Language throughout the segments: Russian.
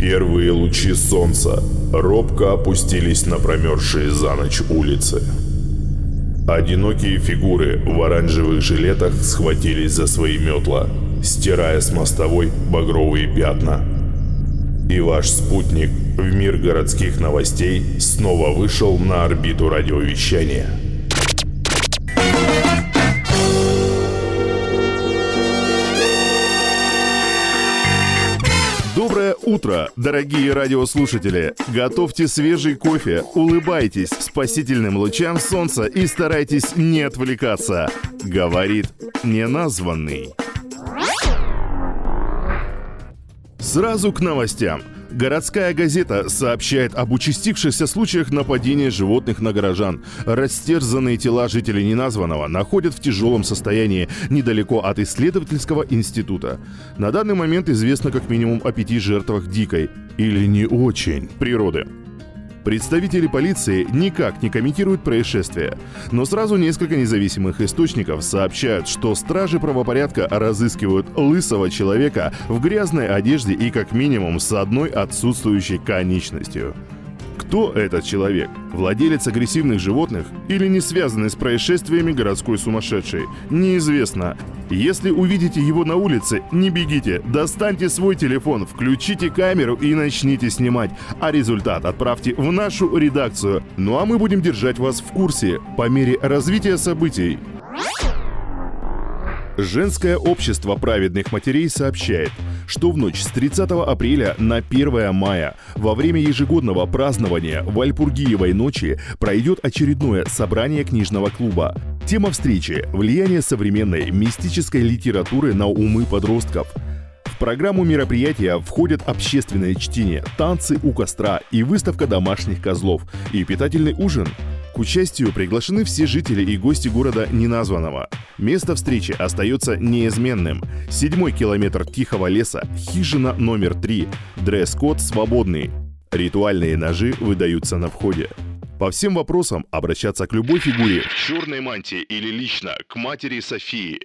Первые лучи солнца робко опустились на промерзшие за ночь улицы. Одинокие фигуры в оранжевых жилетах схватились за свои метла, стирая с мостовой багровые пятна. И ваш спутник в мир городских новостей снова вышел на орбиту радиовещания – утро, дорогие радиослушатели! Готовьте свежий кофе, улыбайтесь спасительным лучам солнца и старайтесь не отвлекаться. Говорит неназванный. Сразу к новостям. Городская газета сообщает об участившихся случаях нападения животных на горожан. Растерзанные тела жителей неназванного находят в тяжелом состоянии недалеко от исследовательского института. На данный момент известно как минимум о пяти жертвах дикой или не очень природы. Представители полиции никак не комментируют происшествие, но сразу несколько независимых источников сообщают, что стражи правопорядка разыскивают лысого человека в грязной одежде и как минимум с одной отсутствующей конечностью. Кто этот человек? Владелец агрессивных животных или не связанный с происшествиями городской сумасшедший? Неизвестно. Если увидите его на улице, не бегите, достаньте свой телефон, включите камеру и начните снимать, а результат отправьте в нашу редакцию. Ну а мы будем держать вас в курсе по мере развития событий. Женское общество праведных матерей сообщает, что в ночь с 30 апреля на 1 мая во время ежегодного празднования Вальпургиевой ночи пройдет очередное собрание книжного клуба. Тема встречи – влияние современной мистической литературы на умы подростков – В программу мероприятия входят общественное чтение, танцы у костра и выставка домашних козлов и питательный ужин. К участию приглашены все жители и гости города неназванного. Место встречи остается неизменным. Седьмой километр Тихого леса, хижина номер три. Дресс-код свободный. Ритуальные ножи выдаются на входе. По всем вопросам обращаться к любой фигуре в черной мантии или лично к матери Софии.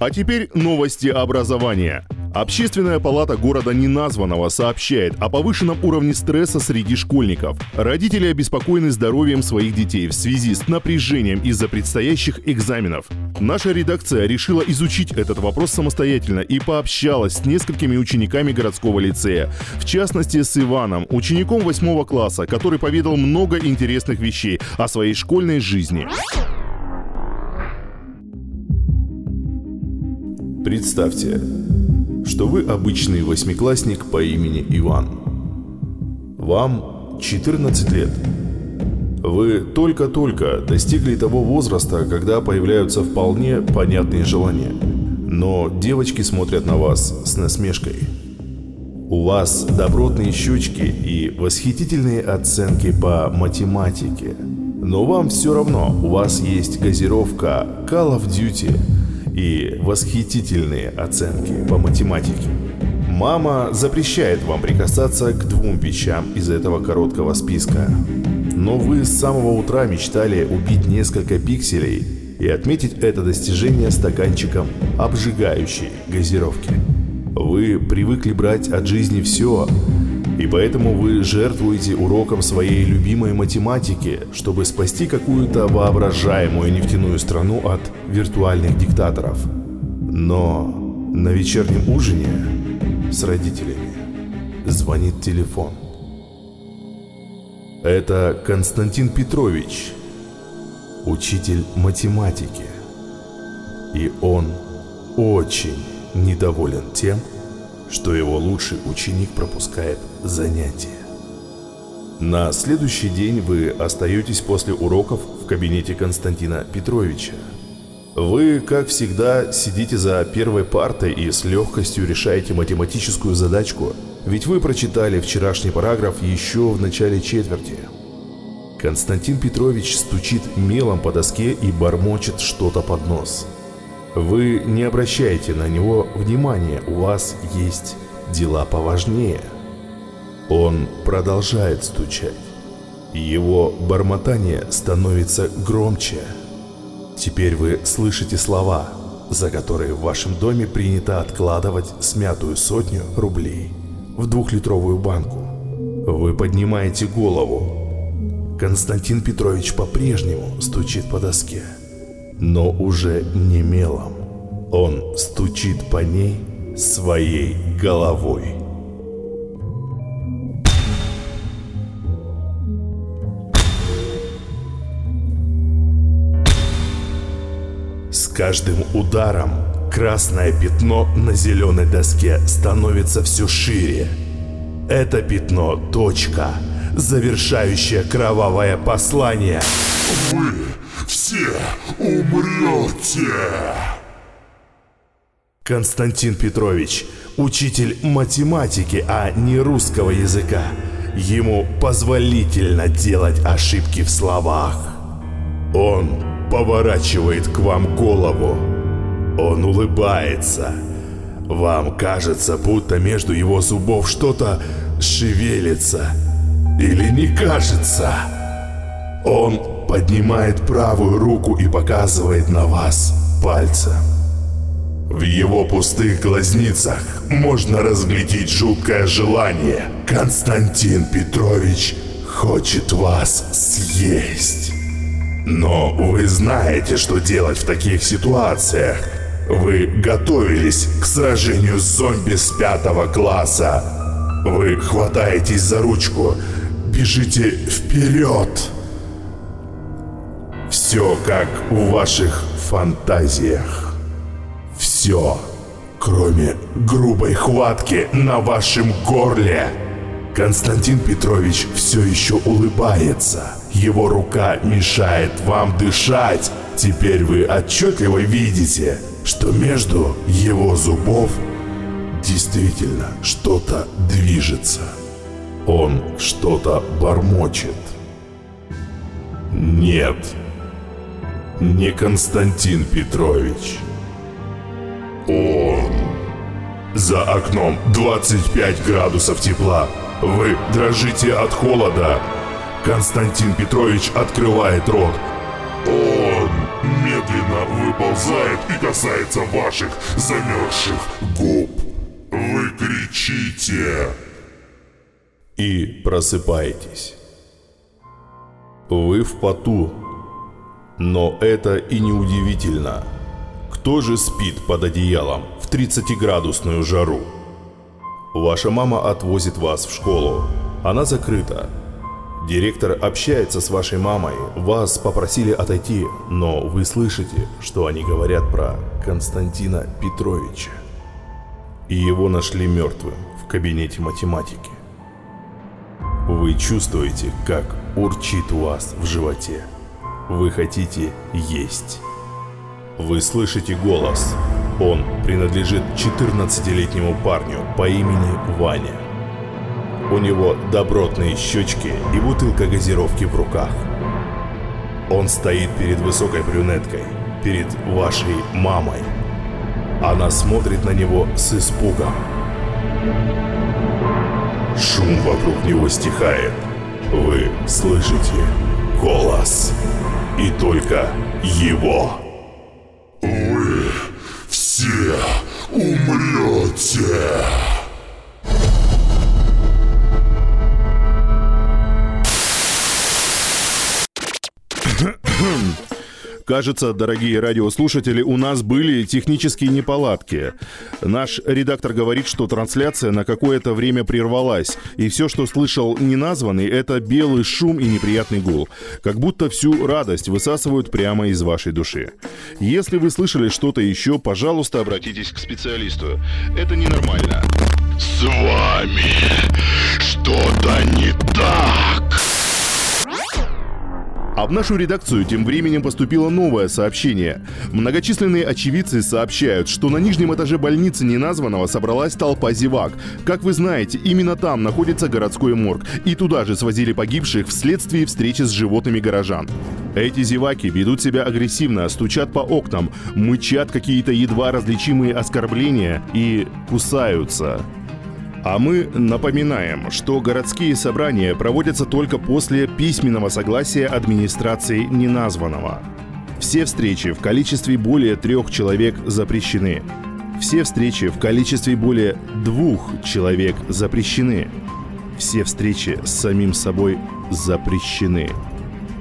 А теперь новости образования. Общественная палата города неназванного сообщает о повышенном уровне стресса среди школьников. Родители обеспокоены здоровьем своих детей в связи с напряжением из-за предстоящих экзаменов. Наша редакция решила изучить этот вопрос самостоятельно и пообщалась с несколькими учениками городского лицея. В частности, с Иваном, учеником 8 класса, который поведал много интересных вещей о своей школьной жизни. Представьте, что вы обычный восьмиклассник по имени Иван. Вам 14 лет. Вы только-только достигли того возраста, когда появляются вполне понятные желания. Но девочки смотрят на вас с насмешкой. У вас добротные щечки и восхитительные оценки по математике. Но вам все равно, у вас есть газировка Call of Duty – и восхитительные оценки по математике. Мама запрещает вам прикасаться к двум вещам из этого короткого списка. Но вы с самого утра мечтали убить несколько пикселей и отметить это достижение стаканчиком обжигающей газировки. Вы привыкли брать от жизни все, и поэтому вы жертвуете уроком своей любимой математики, чтобы спасти какую-то воображаемую нефтяную страну от виртуальных диктаторов. Но на вечернем ужине с родителями звонит телефон. Это Константин Петрович, учитель математики. И он очень недоволен тем, что его лучший ученик пропускает занятия. На следующий день вы остаетесь после уроков в кабинете Константина Петровича. Вы, как всегда, сидите за первой партой и с легкостью решаете математическую задачку, ведь вы прочитали вчерашний параграф еще в начале четверти. Константин Петрович стучит мелом по доске и бормочет что-то под нос – вы не обращаете на него внимания, у вас есть дела поважнее. Он продолжает стучать. Его бормотание становится громче. Теперь вы слышите слова, за которые в вашем доме принято откладывать смятую сотню рублей в двухлитровую банку. Вы поднимаете голову. Константин Петрович по-прежнему стучит по доске, но уже не мелом. Он стучит по ней своей головой. С каждым ударом красное пятно на зеленой доске становится все шире. Это пятно – точка, завершающая кровавое послание. Вы все умрете! Константин Петрович, учитель математики, а не русского языка. Ему позволительно делать ошибки в словах. Он поворачивает к вам голову. Он улыбается. Вам кажется, будто между его зубов что-то шевелится. Или не кажется? Он поднимает правую руку и показывает на вас пальцем. В его пустых глазницах можно разглядеть жуткое желание. Константин Петрович хочет вас съесть. Но вы знаете, что делать в таких ситуациях. Вы готовились к сражению с зомби с пятого класса. Вы хватаетесь за ручку, бежите вперед. Все как в ваших фантазиях. Все, кроме грубой хватки на вашем горле. Константин Петрович все еще улыбается. Его рука мешает вам дышать. Теперь вы отчетливо видите, что между его зубов действительно что-то движется. Он что-то бормочет. Нет, не Константин Петрович. Он. За окном 25 градусов тепла. Вы дрожите от холода. Константин Петрович открывает рот. Он медленно выползает и касается ваших замерзших губ. Вы кричите. И просыпаетесь. Вы в поту. Но это и не удивительно. Кто же спит под одеялом в 30-градусную жару? Ваша мама отвозит вас в школу. Она закрыта. Директор общается с вашей мамой. Вас попросили отойти, но вы слышите, что они говорят про Константина Петровича. И его нашли мертвым в кабинете математики. Вы чувствуете, как урчит у вас в животе. Вы хотите есть. Вы слышите голос. Он принадлежит 14-летнему парню по имени Ваня. У него добротные щечки и бутылка газировки в руках. Он стоит перед высокой брюнеткой, перед вашей мамой. Она смотрит на него с испугом. Шум вокруг него стихает. Вы слышите голос. И только его. Все умрете. Кажется, дорогие радиослушатели, у нас были технические неполадки. Наш редактор говорит, что трансляция на какое-то время прервалась, и все, что слышал неназванный, это белый шум и неприятный гул. Как будто всю радость высасывают прямо из вашей души. Если вы слышали что-то еще, пожалуйста, обратитесь к специалисту. Это ненормально. С вами что-то не так. А в нашу редакцию тем временем поступило новое сообщение. Многочисленные очевидцы сообщают, что на нижнем этаже больницы неназванного собралась толпа зевак. Как вы знаете, именно там находится городской морг, и туда же свозили погибших вследствие встречи с животными горожан. Эти зеваки ведут себя агрессивно, стучат по окнам, мычат какие-то едва различимые оскорбления и кусаются. А мы напоминаем, что городские собрания проводятся только после письменного согласия администрации неназванного. Все встречи в количестве более трех человек запрещены. Все встречи в количестве более двух человек запрещены. Все встречи с самим собой запрещены.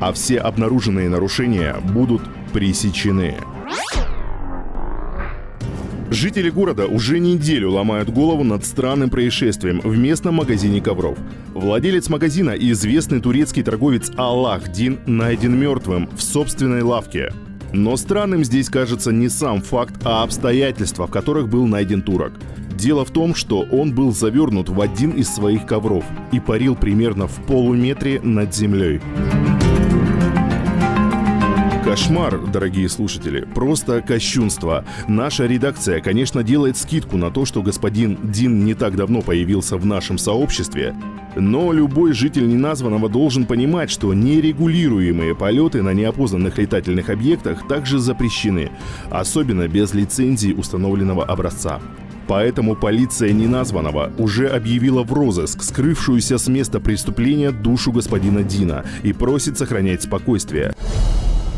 А все обнаруженные нарушения будут пресечены. Жители города уже неделю ломают голову над странным происшествием в местном магазине ковров. Владелец магазина и известный турецкий торговец Аллах Дин найден мертвым в собственной лавке. Но странным здесь кажется не сам факт, а обстоятельства, в которых был найден турок. Дело в том, что он был завернут в один из своих ковров и парил примерно в полуметре над землей. Кошмар, дорогие слушатели, просто кощунство. Наша редакция, конечно, делает скидку на то, что господин Дин не так давно появился в нашем сообществе, но любой житель неназванного должен понимать, что нерегулируемые полеты на неопознанных летательных объектах также запрещены, особенно без лицензии установленного образца. Поэтому полиция неназванного уже объявила в розыск скрывшуюся с места преступления душу господина Дина и просит сохранять спокойствие.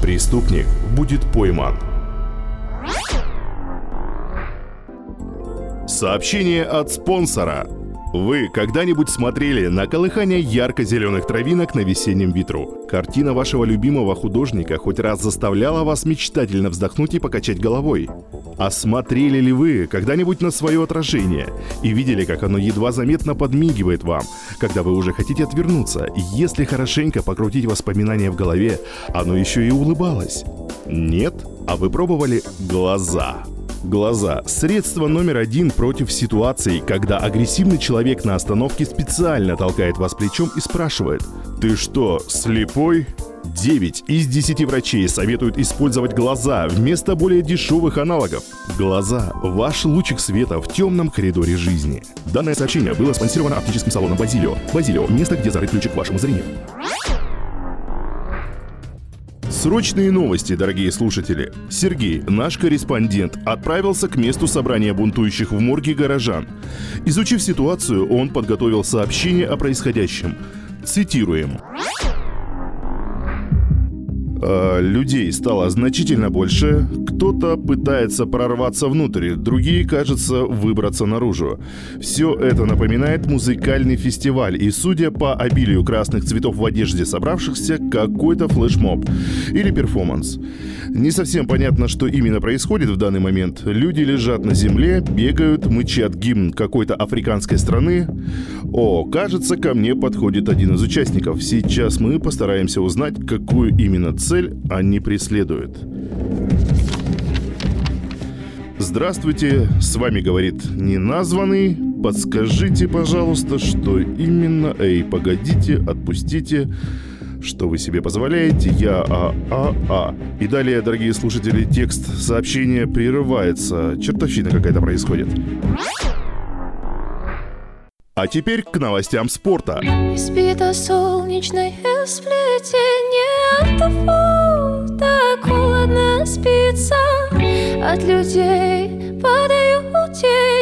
Преступник будет пойман. Сообщение от спонсора. Вы когда-нибудь смотрели на колыхание ярко-зеленых травинок на весеннем ветру? Картина вашего любимого художника хоть раз заставляла вас мечтательно вздохнуть и покачать головой? А смотрели ли вы когда-нибудь на свое отражение и видели, как оно едва заметно подмигивает вам, когда вы уже хотите отвернуться, если хорошенько покрутить воспоминания в голове, оно еще и улыбалось? Нет? А вы пробовали глаза? Глаза – средство номер один против ситуаций, когда агрессивный человек на остановке специально толкает вас плечом и спрашивает «Ты что, слепой?» 9 из 10 врачей советуют использовать глаза вместо более дешевых аналогов. Глаза – ваш лучик света в темном коридоре жизни. Данное сообщение было спонсировано оптическим салоном «Базилио». «Базилио» – место, где зарыт ключик к вашему зрению. Срочные новости, дорогие слушатели. Сергей, наш корреспондент, отправился к месту собрания бунтующих в морге горожан. Изучив ситуацию, он подготовил сообщение о происходящем. Цитируем. А, людей стало значительно больше. Кто-то пытается прорваться внутрь, другие, кажется, выбраться наружу. Все это напоминает музыкальный фестиваль, и судя по обилию красных цветов в одежде собравшихся, какой-то флешмоб или перформанс. Не совсем понятно, что именно происходит в данный момент. Люди лежат на земле, бегают, мычат гимн какой-то африканской страны. О, кажется, ко мне подходит один из участников. Сейчас мы постараемся узнать, какую именно цель они преследуют. Здравствуйте, с вами говорит неназванный. Подскажите, пожалуйста, что именно... Эй, погодите, отпустите. Что вы себе позволяете? Я а а а. И далее, дорогие слушатели, текст сообщения прерывается. Чертовщина какая-то происходит. А теперь к новостям спорта. Избито солнечное сплетение От того так холодно спится От людей падают тени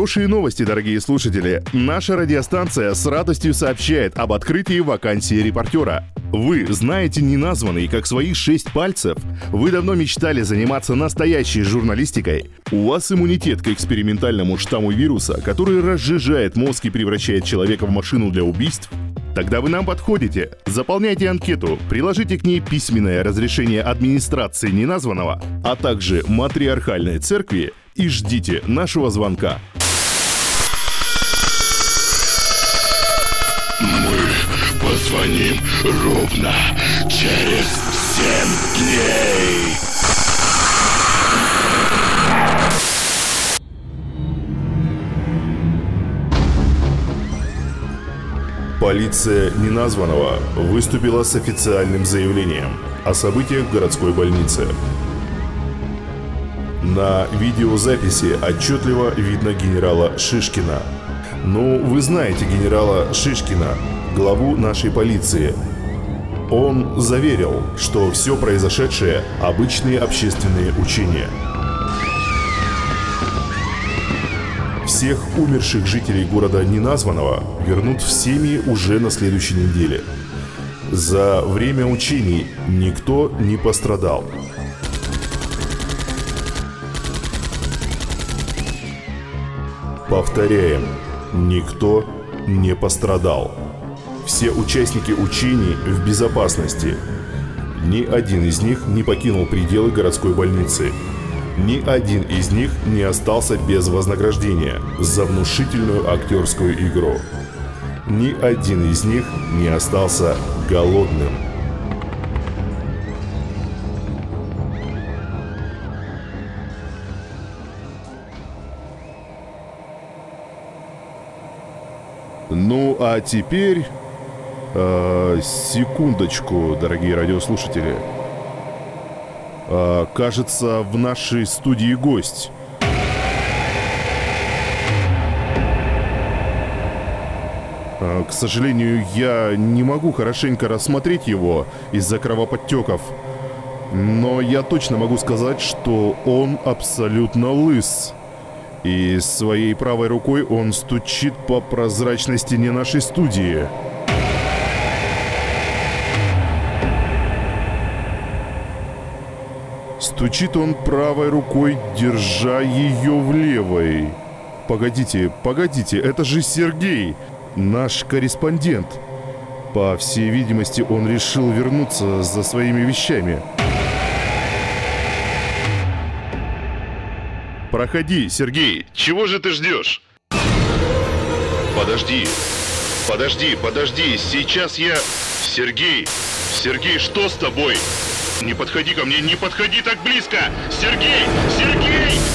Хорошие новости, дорогие слушатели. Наша радиостанция с радостью сообщает об открытии вакансии репортера. Вы знаете неназванный как свои шесть пальцев? Вы давно мечтали заниматься настоящей журналистикой? У вас иммунитет к экспериментальному штамму вируса, который разжижает мозг и превращает человека в машину для убийств? Тогда вы нам подходите. Заполняйте анкету, приложите к ней письменное разрешение администрации неназванного, а также матриархальной церкви и ждите нашего звонка. Мы позвоним ровно через семь дней. Полиция неназванного выступила с официальным заявлением о событиях в городской больнице. На видеозаписи отчетливо видно генерала Шишкина. Ну, вы знаете генерала Шишкина, главу нашей полиции. Он заверил, что все произошедшее – обычные общественные учения – Всех умерших жителей города неназванного вернут в семьи уже на следующей неделе. За время учений никто не пострадал. Повторяем, никто не пострадал. Все участники учений в безопасности. Ни один из них не покинул пределы городской больницы – ни один из них не остался без вознаграждения за внушительную актерскую игру. Ни один из них не остался голодным. Ну а теперь... Э, секундочку, дорогие радиослушатели. Э, кажется, в нашей студии гость. Э, к сожалению, я не могу хорошенько рассмотреть его из-за кровоподтеков. Но я точно могу сказать, что он абсолютно лыс. И своей правой рукой он стучит по прозрачной стене нашей студии. Стучит он правой рукой, держа ее в левой. Погодите, погодите, это же Сергей, наш корреспондент. По всей видимости, он решил вернуться за своими вещами. Проходи, Сергей. Чего же ты ждешь? Подожди. Подожди, подожди. Сейчас я... Сергей. Сергей, что с тобой? Не подходи ко мне, не подходи так близко! Сергей! Сергей!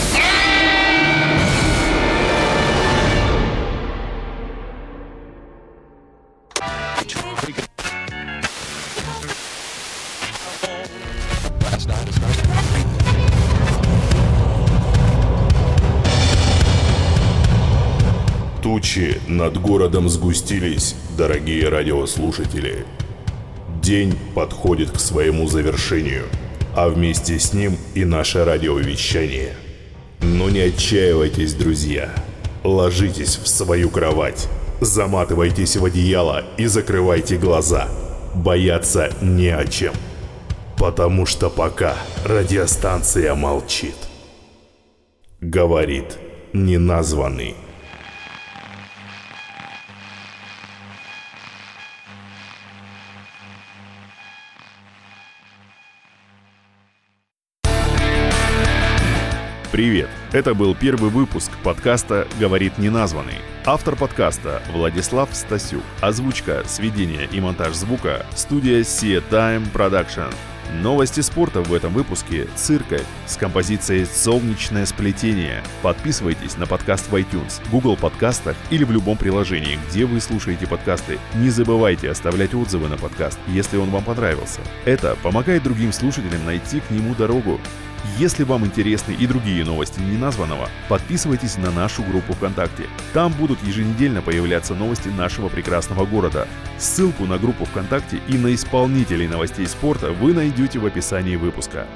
Над городом сгустились, дорогие радиослушатели. День подходит к своему завершению, а вместе с ним и наше радиовещание. Но не отчаивайтесь, друзья. Ложитесь в свою кровать, заматывайтесь в одеяло и закрывайте глаза. Бояться не о чем. Потому что пока радиостанция молчит. Говорит неназванный. Привет! Это был первый выпуск подкаста «Говорит неназванный». Автор подкаста Владислав Стасюк. Озвучка, сведение и монтаж звука студия See Time Production. Новости спорта в этом выпуске «Циркаль» с композицией «Солнечное сплетение». Подписывайтесь на подкаст в iTunes, Google подкастах или в любом приложении, где вы слушаете подкасты. Не забывайте оставлять отзывы на подкаст, если он вам понравился. Это помогает другим слушателям найти к нему дорогу. Если вам интересны и другие новости неназванного, подписывайтесь на нашу группу ВКонтакте. Там будут еженедельно появляться новости нашего прекрасного города. Ссылку на группу ВКонтакте и на исполнителей новостей спорта вы найдете в описании выпуска.